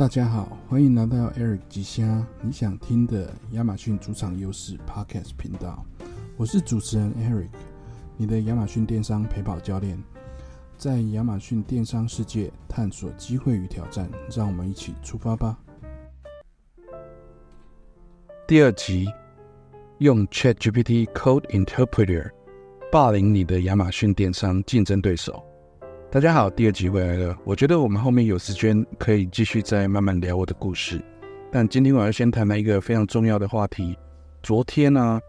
大家好，欢迎来到 Eric 吉虾你想听的亚马逊主场优势 Podcast 频道。我是主持人 Eric，你的亚马逊电商陪跑教练。在亚马逊电商世界探索机会与挑战，让我们一起出发吧。第二集，用 ChatGPT Code Interpreter 霸凌你的亚马逊电商竞争对手。大家好，第二集回来了。我觉得我们后面有时间可以继续再慢慢聊我的故事，但今天我要先谈谈一个非常重要的话题。昨天呢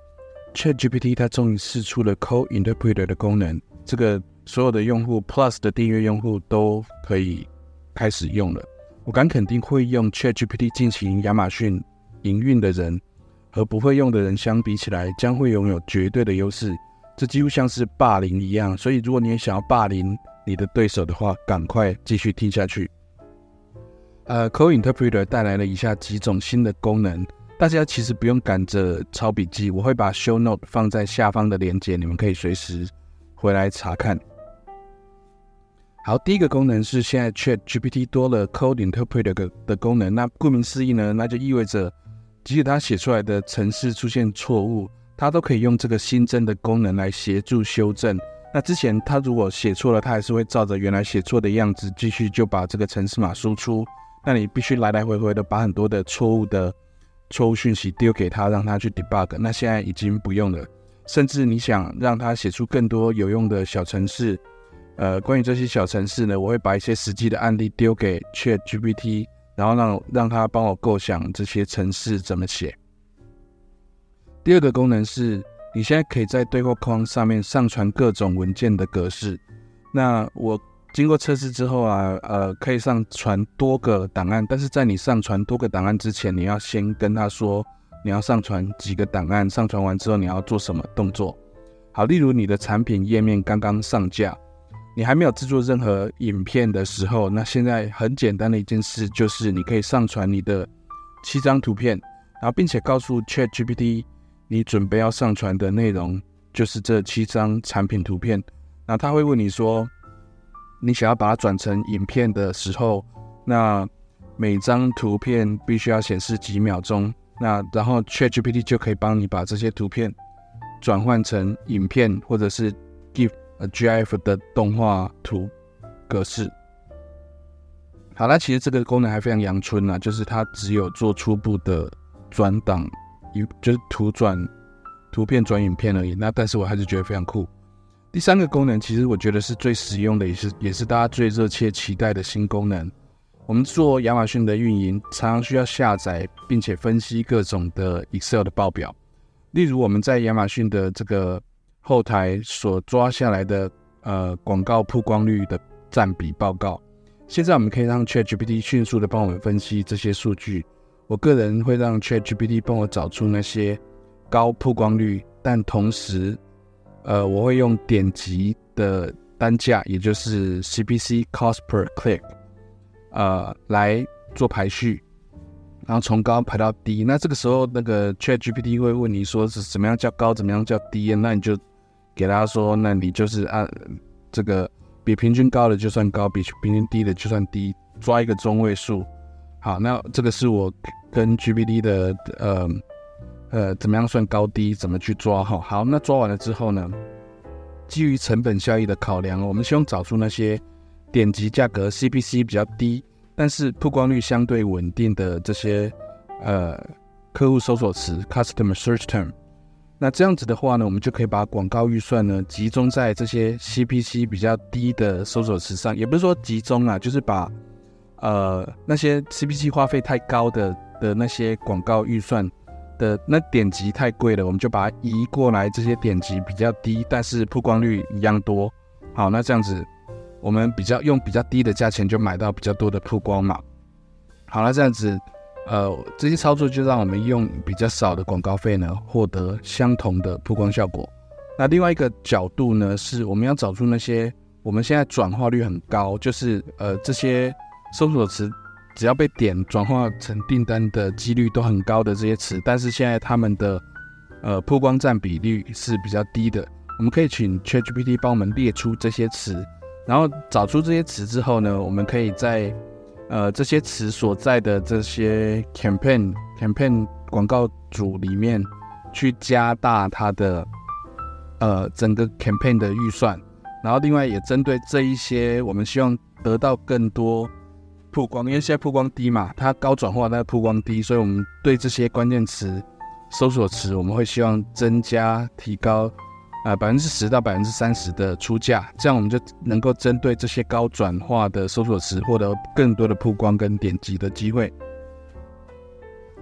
，ChatGPT 它终于试出了 Code Interpreter 的功能，这个所有的用户 Plus 的订阅用户都可以开始用了。我敢肯定，会用 ChatGPT 进行亚马逊营运的人和不会用的人相比起来，将会拥有绝对的优势。这几乎像是霸凌一样，所以如果你也想要霸凌你的对手的话，赶快继续听下去。呃，Code Interpreter 带来了以下几种新的功能，大家其实不用赶着抄笔记，我会把 Show Note 放在下方的链接，你们可以随时回来查看。好，第一个功能是现在 Chat GPT 多了 Code Interpreter 的的功能，那顾名思义呢，那就意味着即使它写出来的程式出现错误。它都可以用这个新增的功能来协助修正。那之前他如果写错了，他还是会照着原来写错的样子继续就把这个程式码输出。那你必须来来回回的把很多的错误的错误讯息丢给他，让他去 debug。那现在已经不用了。甚至你想让他写出更多有用的小程式，呃，关于这些小程式呢，我会把一些实际的案例丢给 Chat GPT，然后让让他帮我构想这些程式怎么写。第二个功能是，你现在可以在对话框上面上传各种文件的格式。那我经过测试之后啊，呃，可以上传多个档案。但是在你上传多个档案之前，你要先跟他说你要上传几个档案。上传完之后你要做什么动作？好，例如你的产品页面刚刚上架，你还没有制作任何影片的时候，那现在很简单的一件事就是你可以上传你的七张图片，然后并且告诉 Chat GPT。你准备要上传的内容就是这七张产品图片，那他会问你说，你想要把它转成影片的时候，那每张图片必须要显示几秒钟，那然后 ChatGPT 就可以帮你把这些图片转换成影片或者是 GIF、GIF 的动画图格式。好了，其实这个功能还非常阳春啊，就是它只有做初步的转档。就是图转图片转影片而已，那但是我还是觉得非常酷。第三个功能其实我觉得是最实用的，也是也是大家最热切期待的新功能。我们做亚马逊的运营，常常需要下载并且分析各种的 Excel 的报表，例如我们在亚马逊的这个后台所抓下来的呃广告曝光率的占比报告。现在我们可以让 ChatGPT 迅速的帮我们分析这些数据。我个人会让 ChatGPT 帮我找出那些高曝光率，但同时，呃，我会用点击的单价，也就是 CPC (Cost per Click) 呃来做排序，然后从高排到低。那这个时候，那个 ChatGPT 会问你说是怎么样叫高，怎么样叫低？那你就给他说，那你就是按这个比平均高的就算高，比平均低的就算低，抓一个中位数。好，那这个是我。跟 GPT 的呃呃怎么样算高低，怎么去抓哈？好，那抓完了之后呢，基于成本效益的考量，我们希望找出那些点击价格 CPC 比较低，但是曝光率相对稳定的这些呃客户搜索词 Customer Search Term。那这样子的话呢，我们就可以把广告预算呢集中在这些 CPC 比较低的搜索词上，也不是说集中啊，就是把呃那些 CPC 花费太高的。的那些广告预算的那点击太贵了，我们就把它移过来。这些点击比较低，但是曝光率一样多。好，那这样子我们比较用比较低的价钱就买到比较多的曝光嘛。好了，这样子呃这些操作就让我们用比较少的广告费呢，获得相同的曝光效果。那另外一个角度呢，是我们要找出那些我们现在转化率很高，就是呃这些搜索词。只要被点转化成订单的几率都很高的这些词，但是现在他们的呃曝光占比率是比较低的。我们可以请 ChatGPT 帮我们列出这些词，然后找出这些词之后呢，我们可以在呃这些词所在的这些 campaign campaign 广告组里面去加大它的呃整个 campaign 的预算，然后另外也针对这一些我们希望得到更多曝光，因为现在曝光低嘛，它高转化，但曝光低，所以我们对这些关键词搜索词，我们会希望增加提高。啊，百分之十到百分之三十的出价，这样我们就能够针对这些高转化的搜索词获得更多的曝光跟点击的机会。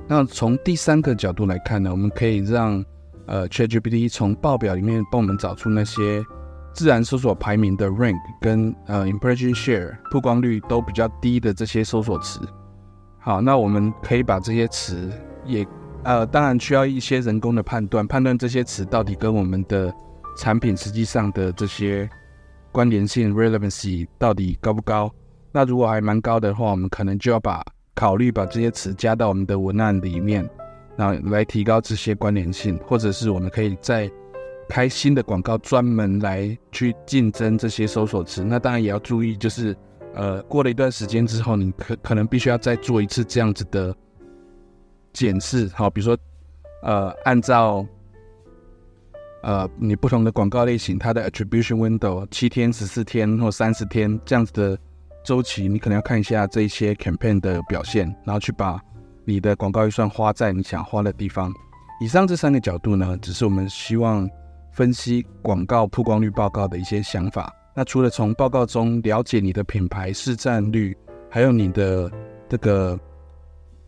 那从第三个角度来看呢，我们可以让呃 ChatGPT 从报表里面帮我们找出那些自然搜索排名的 rank 跟呃 impression share 曝光率都比较低的这些搜索词。好，那我们可以把这些词也呃，当然需要一些人工的判断，判断这些词到底跟我们的产品实际上的这些关联性 relevancy 到底高不高？那如果还蛮高的话，我们可能就要把考虑把这些词加到我们的文案里面，那来提高这些关联性，或者是我们可以在开新的广告专门来去竞争这些搜索词。那当然也要注意，就是呃过了一段时间之后，你可可能必须要再做一次这样子的检视。好，比如说呃按照。呃，你不同的广告类型，它的 attribution window 七天、十四天或三十天这样子的周期，你可能要看一下这一些 campaign 的表现，然后去把你的广告预算花在你想花的地方。以上这三个角度呢，只是我们希望分析广告曝光率报告的一些想法。那除了从报告中了解你的品牌市占率，还有你的这个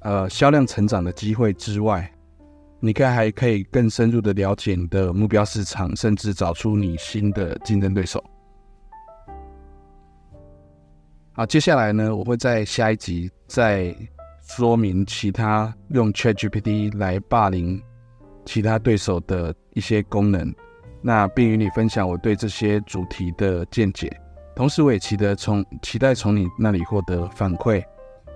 呃销量成长的机会之外，你可以还可以更深入的了解你的目标市场，甚至找出你新的竞争对手。好，接下来呢，我会在下一集再说明其他用 ChatGPT 来霸凌其他对手的一些功能，那并与你分享我对这些主题的见解。同时，我也期待从期待从你那里获得反馈，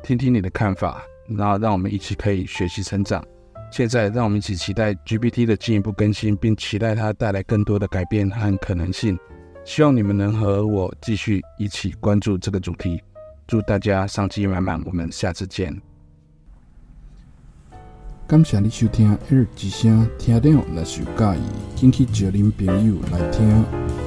听听你的看法，然后让我们一起可以学习成长。现在，让我们一起期待 GPT 的进一步更新，并期待它带来更多的改变和可能性。希望你们能和我继续一起关注这个主题。祝大家上机满满，我们下次见。感谢你收听一日之声，听了若是有介意，请去叫恁朋友来听。